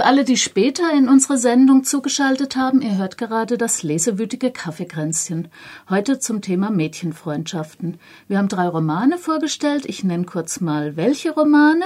Für alle, die später in unsere Sendung zugeschaltet haben, ihr hört gerade das lesewütige Kaffeekränzchen. Heute zum Thema Mädchenfreundschaften. Wir haben drei Romane vorgestellt. Ich nenne kurz mal welche Romane.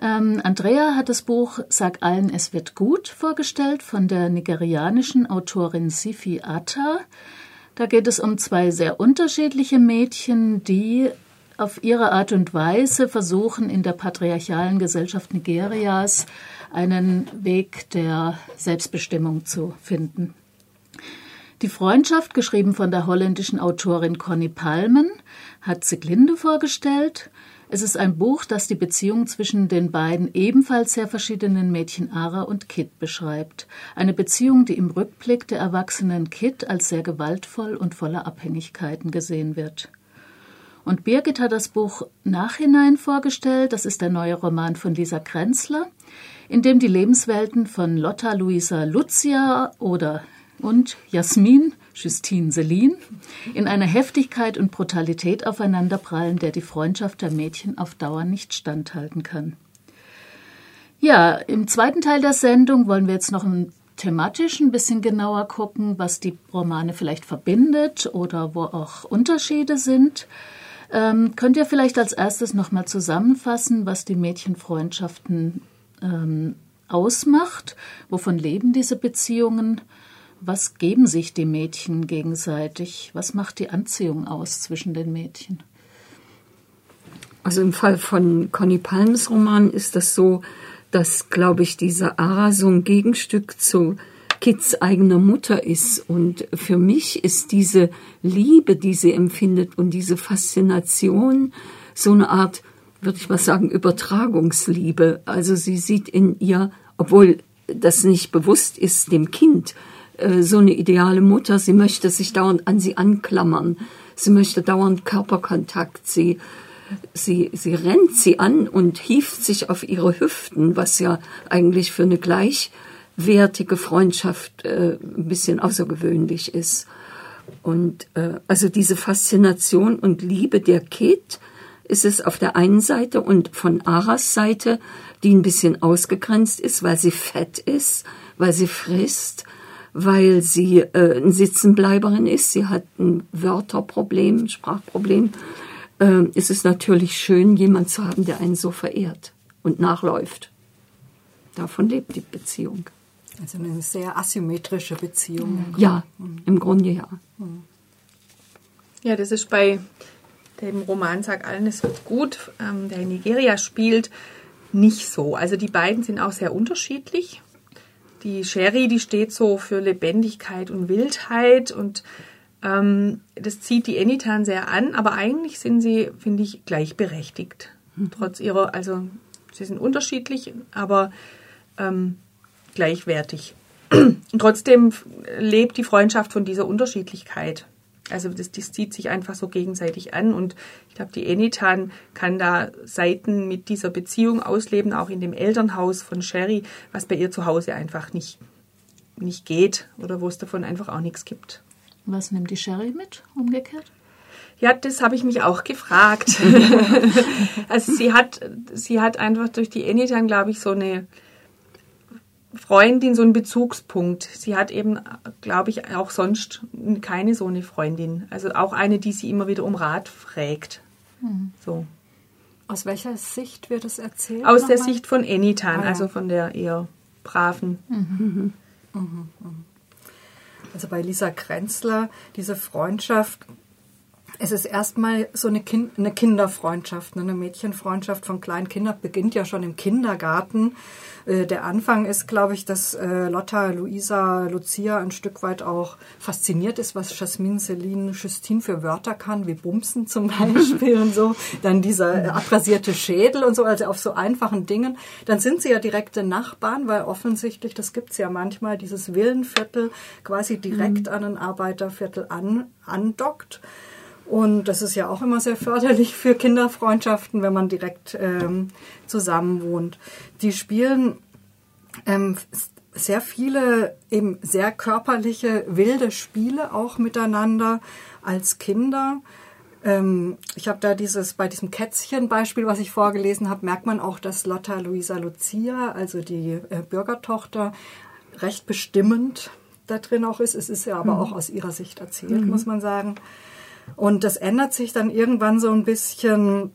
Ähm, Andrea hat das Buch Sag allen, es wird gut vorgestellt von der nigerianischen Autorin Sifi Atta. Da geht es um zwei sehr unterschiedliche Mädchen, die auf ihre Art und Weise versuchen, in der patriarchalen Gesellschaft Nigerias einen Weg der Selbstbestimmung zu finden. Die Freundschaft, geschrieben von der holländischen Autorin Conny Palmen, hat Siglinde vorgestellt. Es ist ein Buch, das die Beziehung zwischen den beiden ebenfalls sehr verschiedenen Mädchen Ara und Kit beschreibt. Eine Beziehung, die im Rückblick der erwachsenen Kit als sehr gewaltvoll und voller Abhängigkeiten gesehen wird. Und Birgit hat das Buch Nachhinein vorgestellt. Das ist der neue Roman von Lisa Krenzler, in dem die Lebenswelten von Lotta Luisa Lucia oder und Jasmin Justine Selin in einer Heftigkeit und Brutalität aufeinanderprallen, der die Freundschaft der Mädchen auf Dauer nicht standhalten kann. Ja, im zweiten Teil der Sendung wollen wir jetzt noch thematisch ein bisschen genauer gucken, was die Romane vielleicht verbindet oder wo auch Unterschiede sind. Ähm, könnt ihr vielleicht als erstes nochmal zusammenfassen, was die Mädchenfreundschaften ähm, ausmacht? Wovon leben diese Beziehungen? Was geben sich die Mädchen gegenseitig? Was macht die Anziehung aus zwischen den Mädchen? Also im Fall von Conny Palms Roman ist das so, dass, glaube ich, dieser Ara so ein Gegenstück zu Kids eigener Mutter ist. Und für mich ist diese Liebe, die sie empfindet und diese Faszination so eine Art, würde ich mal sagen, Übertragungsliebe. Also sie sieht in ihr, obwohl das nicht bewusst ist, dem Kind, äh, so eine ideale Mutter. Sie möchte sich dauernd an sie anklammern. Sie möchte dauernd Körperkontakt. Sie, sie, sie rennt sie an und hieft sich auf ihre Hüften, was ja eigentlich für eine gleich wertige Freundschaft äh, ein bisschen außergewöhnlich ist. Und äh, also diese Faszination und Liebe der Kit ist es auf der einen Seite und von Aras Seite, die ein bisschen ausgegrenzt ist, weil sie fett ist, weil sie frisst, weil sie äh, ein Sitzenbleiberin ist, sie hat ein Wörterproblem, ein Sprachproblem, äh, ist es natürlich schön, jemand zu haben, der einen so verehrt und nachläuft. Davon lebt die Beziehung. Also eine sehr asymmetrische Beziehung. Ja, im Grunde ja. Ja, das ist bei dem Roman Sag allen, es wird gut, ähm, der in Nigeria spielt, nicht so. Also die beiden sind auch sehr unterschiedlich. Die Sherry, die steht so für Lebendigkeit und Wildheit und ähm, das zieht die Enitan sehr an, aber eigentlich sind sie, finde ich, gleichberechtigt. Mhm. Trotz ihrer, also sie sind unterschiedlich, aber ähm, gleichwertig. Und trotzdem lebt die Freundschaft von dieser Unterschiedlichkeit. Also das, das zieht sich einfach so gegenseitig an und ich glaube, die Enitan kann da Seiten mit dieser Beziehung ausleben, auch in dem Elternhaus von Sherry, was bei ihr zu Hause einfach nicht, nicht geht oder wo es davon einfach auch nichts gibt. Was nimmt die Sherry mit, umgekehrt? Ja, das habe ich mich auch gefragt. also sie hat, sie hat einfach durch die Enitan, glaube ich, so eine Freundin so ein Bezugspunkt. Sie hat eben, glaube ich, auch sonst keine so eine Freundin. Also auch eine, die sie immer wieder um Rat fragt. Mhm. So. Aus welcher Sicht wird es erzählt? Aus der Sicht von Enitan, ah, ja. also von der eher braven. Mhm. Mhm. Also bei Lisa Krenzler, diese Freundschaft es ist erstmal so eine, kind, eine Kinderfreundschaft, ne, eine Mädchenfreundschaft von kleinen Kindern, beginnt ja schon im Kindergarten. Äh, der Anfang ist, glaube ich, dass äh, Lotta, Luisa, Lucia ein Stück weit auch fasziniert ist, was Jasmin, Celine, Justine für Wörter kann, wie Bumsen zum Beispiel und so. Dann dieser äh, abrasierte Schädel und so, also auf so einfachen Dingen. Dann sind sie ja direkte Nachbarn, weil offensichtlich, das gibt's ja manchmal, dieses Villenviertel quasi direkt mhm. an ein Arbeiterviertel an, andockt. Und das ist ja auch immer sehr förderlich für Kinderfreundschaften, wenn man direkt ähm, zusammen wohnt. Die spielen ähm, sehr viele eben sehr körperliche, wilde Spiele auch miteinander als Kinder. Ähm, ich habe da dieses, bei diesem Kätzchen-Beispiel, was ich vorgelesen habe, merkt man auch, dass Lotta Luisa Lucia, also die äh, Bürgertochter, recht bestimmend da drin auch ist. Es ist ja aber mhm. auch aus ihrer Sicht erzählt, mhm. muss man sagen. Und das ändert sich dann irgendwann so ein bisschen.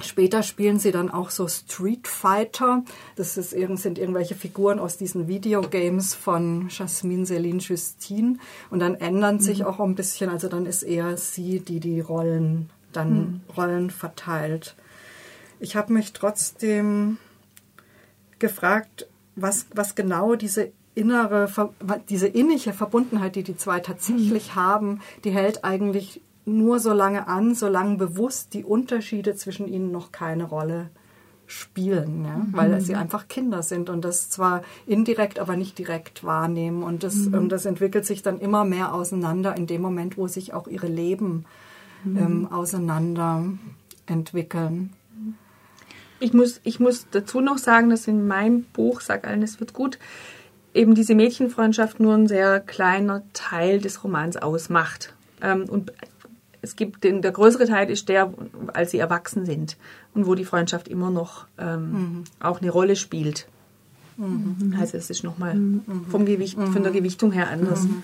Später spielen sie dann auch so Street Fighter. Das ist, sind irgendwelche Figuren aus diesen Videogames von Jasmine Céline Justine. Und dann ändern sich mhm. auch ein bisschen, also dann ist eher sie, die die Rollen, dann mhm. Rollen verteilt. Ich habe mich trotzdem gefragt, was, was genau diese innere, diese innige Verbundenheit, die die zwei tatsächlich mhm. haben, die hält eigentlich nur so lange an, solange bewusst die Unterschiede zwischen ihnen noch keine Rolle spielen, ja? Mhm. weil sie einfach Kinder sind und das zwar indirekt, aber nicht direkt wahrnehmen. Und das, mhm. und das entwickelt sich dann immer mehr auseinander in dem Moment, wo sich auch ihre Leben mhm. ähm, auseinander entwickeln. Ich muss, ich muss dazu noch sagen, dass in meinem Buch, Sag allen, es wird gut, eben diese Mädchenfreundschaft nur ein sehr kleiner Teil des Romans ausmacht. Ähm, und es gibt den, der größere Teil ist der, als sie erwachsen sind und wo die Freundschaft immer noch ähm, mhm. auch eine Rolle spielt. Mhm. Also es ist nochmal mhm. vom Gewicht, von der Gewichtung her anders. Mhm.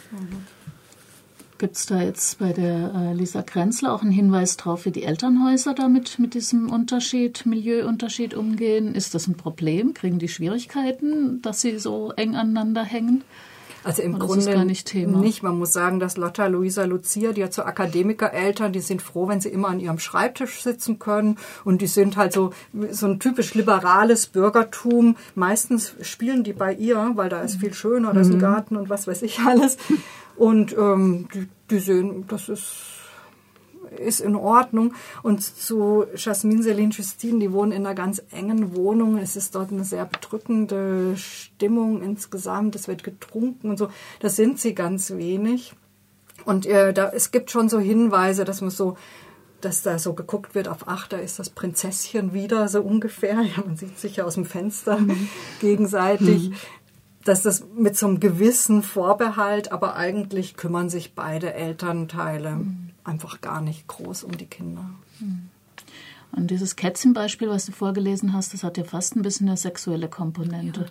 Gibt es da jetzt bei der äh, Lisa Krenzler auch einen Hinweis drauf, wie die Elternhäuser damit mit diesem Unterschied, Milieuunterschied umgehen? Ist das ein Problem? Kriegen die Schwierigkeiten, dass sie so eng aneinander hängen? Also im Grunde nicht, nicht, Man muss sagen, dass Lotta Luisa Lucia, die hat so Akademikereltern, die sind froh, wenn sie immer an ihrem Schreibtisch sitzen können. Und die sind halt so, so ein typisch liberales Bürgertum. Meistens spielen die bei ihr, weil da ist viel schöner, da ist ein mhm. Garten und was weiß ich alles. Und ähm, die, die sehen, das ist ist in Ordnung. Und zu Jasmine Celine Justine, die wohnen in einer ganz engen Wohnung. Es ist dort eine sehr bedrückende Stimmung insgesamt. Es wird getrunken und so. Das sind sie ganz wenig. Und äh, da, es gibt schon so Hinweise, dass man so dass da so geguckt wird auf ach, da ist das Prinzesschen wieder so ungefähr. Ja, man sieht sich ja aus dem Fenster mhm. gegenseitig. Mhm. Dass das mit so einem gewissen Vorbehalt, aber eigentlich kümmern sich beide Elternteile mhm einfach gar nicht groß um die Kinder. Hm. Und dieses Kätzchenbeispiel, was du vorgelesen hast, das hat ja fast ein bisschen eine sexuelle Komponente. Ja.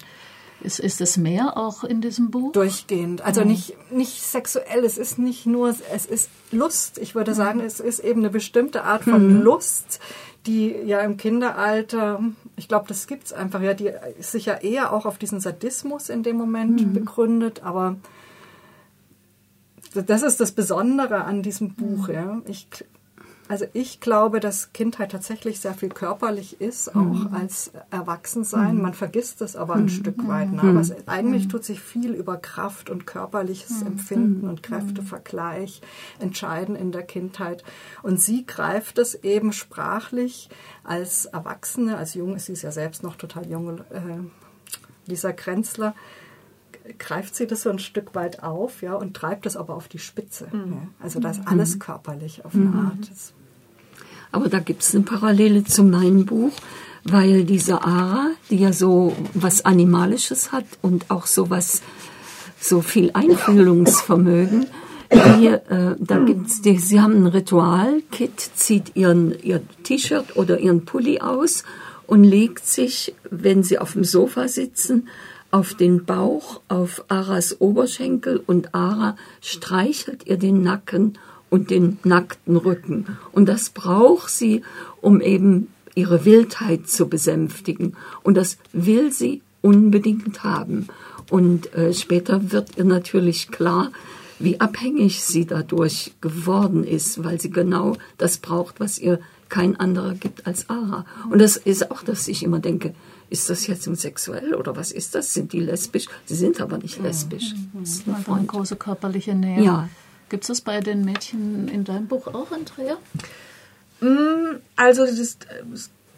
Ist, ist es mehr auch in diesem Buch? Durchgehend. Also mhm. nicht, nicht sexuell, es ist nicht nur, es ist Lust. Ich würde hm. sagen, es ist eben eine bestimmte Art von mhm. Lust, die ja im Kinderalter, ich glaube, das gibt es einfach, ja, die sich ja eher auch auf diesen Sadismus in dem Moment mhm. begründet, aber das ist das Besondere an diesem Buch. Mhm. Ja. Ich, also ich glaube, dass Kindheit tatsächlich sehr viel körperlich ist, auch mhm. als Erwachsensein. Mhm. Man vergisst es aber ein mhm. Stück weit. Ne? Aber es, eigentlich mhm. tut sich viel über Kraft und körperliches mhm. Empfinden und Kräftevergleich entscheiden in der Kindheit. Und sie greift es eben sprachlich als Erwachsene, als Jung, sie ist ja selbst noch total jung, äh, Lisa Krenzler, greift sie das so ein Stück weit auf, ja, und treibt das aber auf die Spitze. Mhm. Ja. Also da ist alles körperlich auf eine mhm. Art. Aber da gibt es eine Parallele zu meinem Buch, weil diese Ara, die ja so was Animalisches hat und auch so was, so viel Einfühlungsvermögen, die, äh, da gibt's die, sie haben ein Ritual, Kit zieht ihren, ihr T-Shirt oder ihren Pulli aus und legt sich, wenn sie auf dem Sofa sitzen, auf den Bauch, auf Aras Oberschenkel und Ara streichelt ihr den Nacken und den nackten Rücken. Und das braucht sie, um eben ihre Wildheit zu besänftigen. Und das will sie unbedingt haben. Und äh, später wird ihr natürlich klar, wie abhängig sie dadurch geworden ist, weil sie genau das braucht, was ihr kein anderer gibt als Ara. Und das ist auch, dass ich immer denke, ist das jetzt sexuell oder was ist das? Sind die lesbisch? Sie sind aber nicht lesbisch. Mhm. Das ist eine, eine große körperliche Nähe. Ja. Gibt es das bei den Mädchen in deinem Buch auch, Andrea? Mm, also das,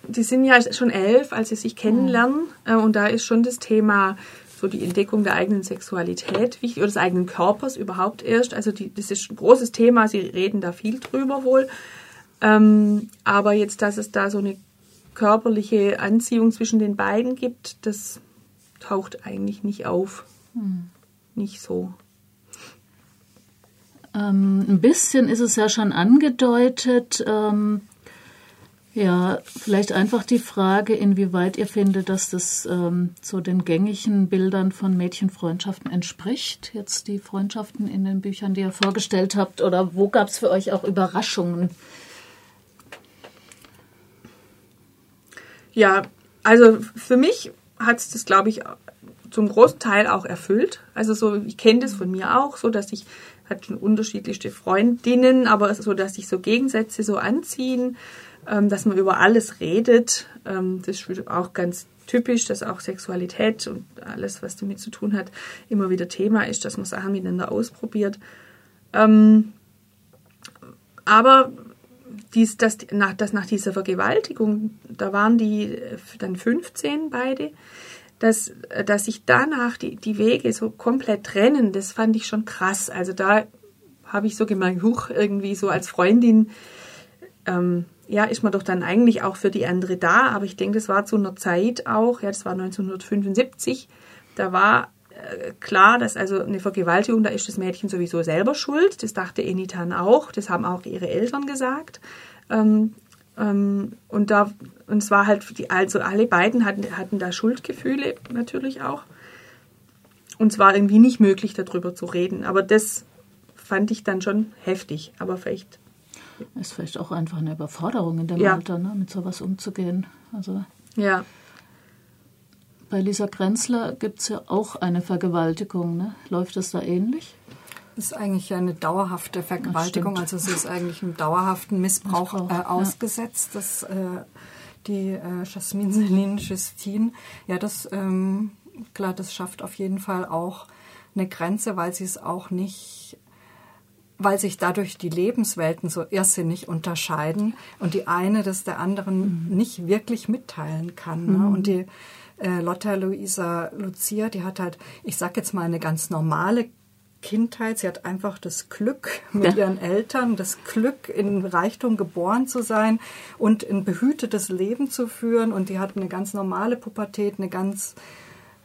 die sind ja schon elf, als sie sich kennenlernen. Mhm. Und da ist schon das Thema so die Entdeckung der eigenen Sexualität wichtig oder des eigenen Körpers überhaupt erst. Also die, das ist ein großes Thema, sie reden da viel drüber wohl. Ähm, aber jetzt, dass es da so eine körperliche Anziehung zwischen den beiden gibt, das taucht eigentlich nicht auf. Hm. Nicht so. Ähm, ein bisschen ist es ja schon angedeutet. Ähm, ja, vielleicht einfach die Frage, inwieweit ihr findet, dass das ähm, so den gängigen Bildern von Mädchenfreundschaften entspricht. Jetzt die Freundschaften in den Büchern, die ihr vorgestellt habt, oder wo gab es für euch auch Überraschungen? Ja, also für mich hat es das, glaube ich, zum großen Teil auch erfüllt. Also so, ich kenne das von mir auch, so dass ich hatte schon unterschiedlichste Freundinnen, aber so, dass sich so Gegensätze so anziehen, ähm, dass man über alles redet. Ähm, das ist auch ganz typisch, dass auch Sexualität und alles, was damit zu tun hat, immer wieder Thema ist, dass man Sachen miteinander ausprobiert. Ähm, aber dies, das, nach, das nach dieser Vergewaltigung, da waren die dann 15 beide, dass, dass sich danach die, die Wege so komplett trennen, das fand ich schon krass. Also da habe ich so gemeint, huch, irgendwie so als Freundin, ähm, ja, ist man doch dann eigentlich auch für die andere da. Aber ich denke, das war zu einer Zeit auch, ja, das war 1975, da war äh, klar, dass also eine Vergewaltigung, da ist das Mädchen sowieso selber schuld. Das dachte Enitan auch, das haben auch ihre Eltern gesagt. Ähm, ähm, und da, und es war halt, die, also alle beiden hatten, hatten da Schuldgefühle natürlich auch. Und es war irgendwie nicht möglich, darüber zu reden. Aber das fand ich dann schon heftig. Aber vielleicht. Ist vielleicht auch einfach eine Überforderung in dem Ja. Alter, ne, mit sowas umzugehen. Also Ja. Bei Lisa Grenzler gibt es ja auch eine Vergewaltigung. Ne? Läuft es da ähnlich? Das ist eigentlich eine dauerhafte Vergewaltigung, also sie ist eigentlich einem dauerhaften Missbrauch, Missbrauch, äh, ja. ausgesetzt. Das, äh, die äh, Jasmin Celine Justine, ja, das, ähm, klar, das schafft auf jeden Fall auch eine Grenze, weil sie es auch nicht, weil sich dadurch die Lebenswelten so irrsinnig unterscheiden und die eine das der anderen nicht wirklich mitteilen kann. Ne? Und die äh, Lotta Luisa Lucia, die hat halt, ich sag jetzt mal, eine ganz normale Kindheit. Sie hat einfach das Glück mit Ja. ihren Eltern, das Glück in Reichtum geboren zu sein und ein behütetes Leben zu führen. Und die hat eine ganz normale Pubertät, eine ganz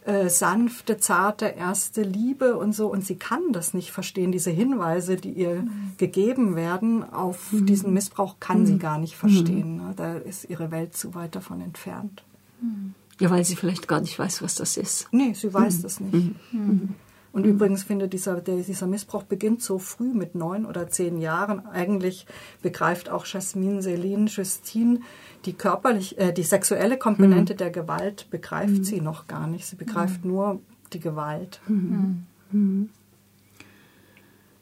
äh, sanfte, zarte erste Liebe und so. Und sie kann das nicht verstehen. Diese Hinweise, die ihr gegeben werden auf diesen Missbrauch, kann sie gar nicht verstehen. Ne? Da ist ihre Welt zu weit davon entfernt. Ja, weil sie vielleicht gar nicht weiß, was das ist. Nee, sie weiß das nicht. Und übrigens finde dieser, der, dieser Missbrauch beginnt so früh mit neun oder zehn Jahren. Eigentlich begreift auch Jasmin Celine Justine die körperlich, äh, die sexuelle Komponente der Gewalt begreift sie noch gar nicht. Sie begreift nur die Gewalt.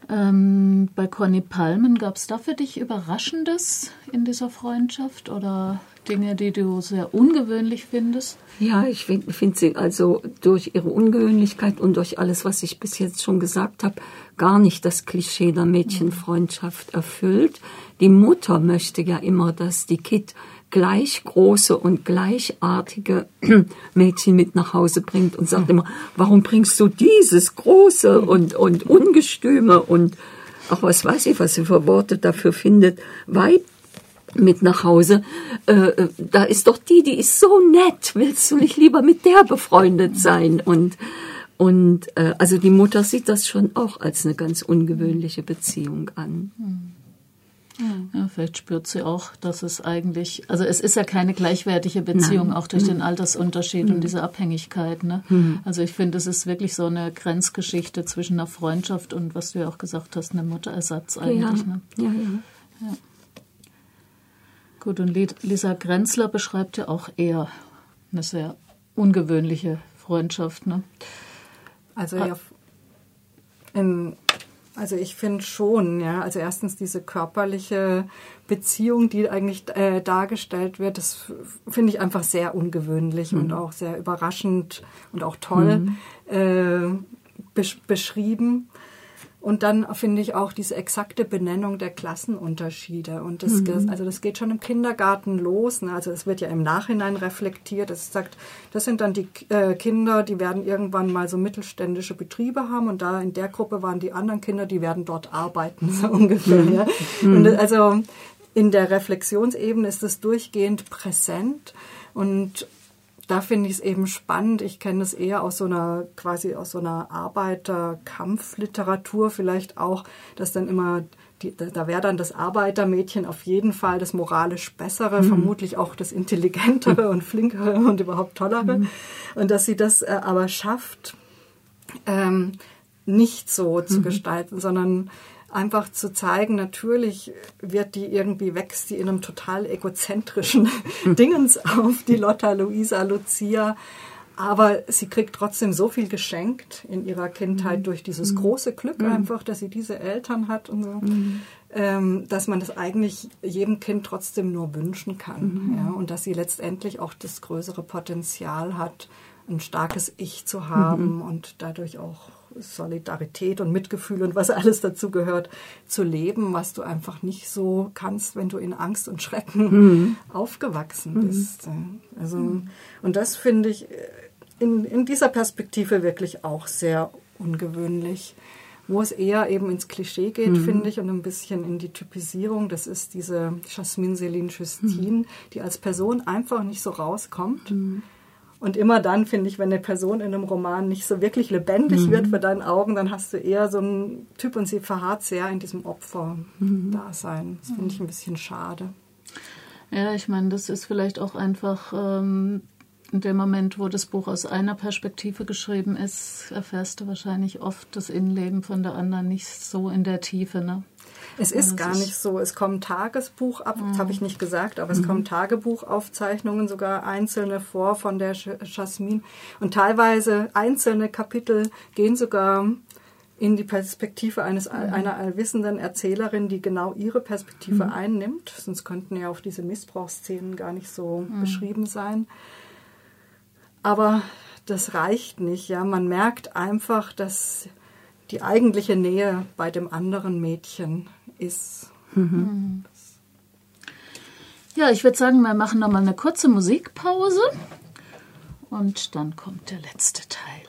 Ähm, bei Conny Palmen gab es da für dich Überraschendes in dieser Freundschaft oder Dinge, die du sehr ungewöhnlich findest? Ja, ich finde find sie also durch ihre Ungewöhnlichkeit und durch alles, was ich bis jetzt schon gesagt habe, gar nicht das Klischee der Mädchenfreundschaft erfüllt. Die Mutter möchte ja immer, dass die Kid gleich große und gleichartige Mädchen mit nach Hause bringt und sagt immer, warum bringst du dieses große und, und ungestüme und auch was weiß ich, was sie für Worte dafür findet, Weib mit nach Hause. Äh, äh, da ist doch die, die ist so nett. Willst du nicht lieber mit der befreundet sein? Und und äh, also die Mutter sieht das schon auch als eine ganz ungewöhnliche Beziehung an. Ja, vielleicht spürt sie auch, dass es eigentlich, also es ist ja keine gleichwertige Beziehung, auch durch den Altersunterschied und diese Abhängigkeit. Ne? Also ich finde, es ist wirklich so eine Grenzgeschichte zwischen einer Freundschaft und, was du ja auch gesagt hast, einem Mutterersatz eigentlich. ja, Ne? ja, ja. Gut, und Li- Lisa Grenzler beschreibt ja auch eher eine sehr ungewöhnliche Freundschaft. Ne? Also ja, in, also ich finde schon, ja, also erstens diese körperliche Beziehung, die eigentlich äh, dargestellt wird, das finde ich einfach sehr ungewöhnlich und auch sehr überraschend und auch toll äh, besch beschrieben. Und dann finde ich auch diese exakte Benennung der Klassenunterschiede. Und das, also das geht schon im Kindergarten los. Ne? Also es wird ja im Nachhinein reflektiert. Es sagt, das sind dann die äh, Kinder, die werden irgendwann mal so mittelständische Betriebe haben. Und da in der Gruppe waren die anderen Kinder, die werden dort arbeiten, so ungefähr. Ja? Und also in der Reflexionsebene ist es durchgehend präsent. Und da finde ich es eben spannend. Ich kenne es eher aus so einer, quasi aus so einer Arbeiterkampfliteratur vielleicht auch, dass dann immer die, da wäre dann das Arbeitermädchen auf jeden Fall das moralisch bessere, mhm. vermutlich auch das intelligentere und flinkere und überhaupt tollere. Mhm. Und dass sie das äh, aber schafft, ähm, nicht so zu mhm. gestalten, sondern einfach zu zeigen, natürlich wird die irgendwie, wächst die in einem total egozentrischen mhm. Dingens auf, die Lotta Luisa Lucia. Aber sie kriegt trotzdem so viel geschenkt in ihrer Kindheit mhm. durch dieses mhm. große Glück mhm. einfach, dass sie diese Eltern hat und so, mhm. ähm, dass man das eigentlich jedem Kind trotzdem nur wünschen kann. Mhm. Ja, und dass sie letztendlich auch das größere Potenzial hat, ein starkes Ich zu haben und dadurch auch Solidarität und Mitgefühl und was alles dazu gehört, zu leben, was du einfach nicht so kannst, wenn du in Angst und Schrecken mhm. aufgewachsen bist. Also, und das finde ich in, in dieser Perspektive wirklich auch sehr ungewöhnlich. Wo es eher eben ins Klischee geht, mhm. finde ich, und ein bisschen in die Typisierung. Das ist diese Jasmine Céline Justine, mhm. die als Person einfach nicht so rauskommt. Und immer dann, finde ich, wenn eine Person in einem Roman nicht so wirklich lebendig mhm. wird für deinen Augen, dann hast du eher so einen Typ und sie verharrt sehr in diesem Opfer-Dasein. Mhm. Das finde ich ein bisschen schade. Ja, ich meine, das ist vielleicht auch einfach ähm, in dem Moment, wo das Buch aus einer Perspektive geschrieben ist, erfährst du wahrscheinlich oft das Innenleben von der anderen nicht so in der Tiefe. Ne? Es ist gar nicht so. Es kommen ab, das habe ich nicht gesagt, aber es mhm. kommen Tagebuchaufzeichnungen, sogar einzelne vor von der Jasmin. Und teilweise einzelne Kapitel gehen sogar in die Perspektive eines, mhm. einer allwissenden Erzählerin, die genau ihre Perspektive mhm. einnimmt. Sonst könnten ja auch diese Missbrauchsszenen gar nicht so mhm. beschrieben sein. Aber das reicht nicht. Ja, man merkt einfach, dass die eigentliche Nähe bei dem anderen Mädchen ist. Mhm. Ja, ich würde sagen, wir machen noch mal eine kurze Musikpause und dann kommt der letzte Teil.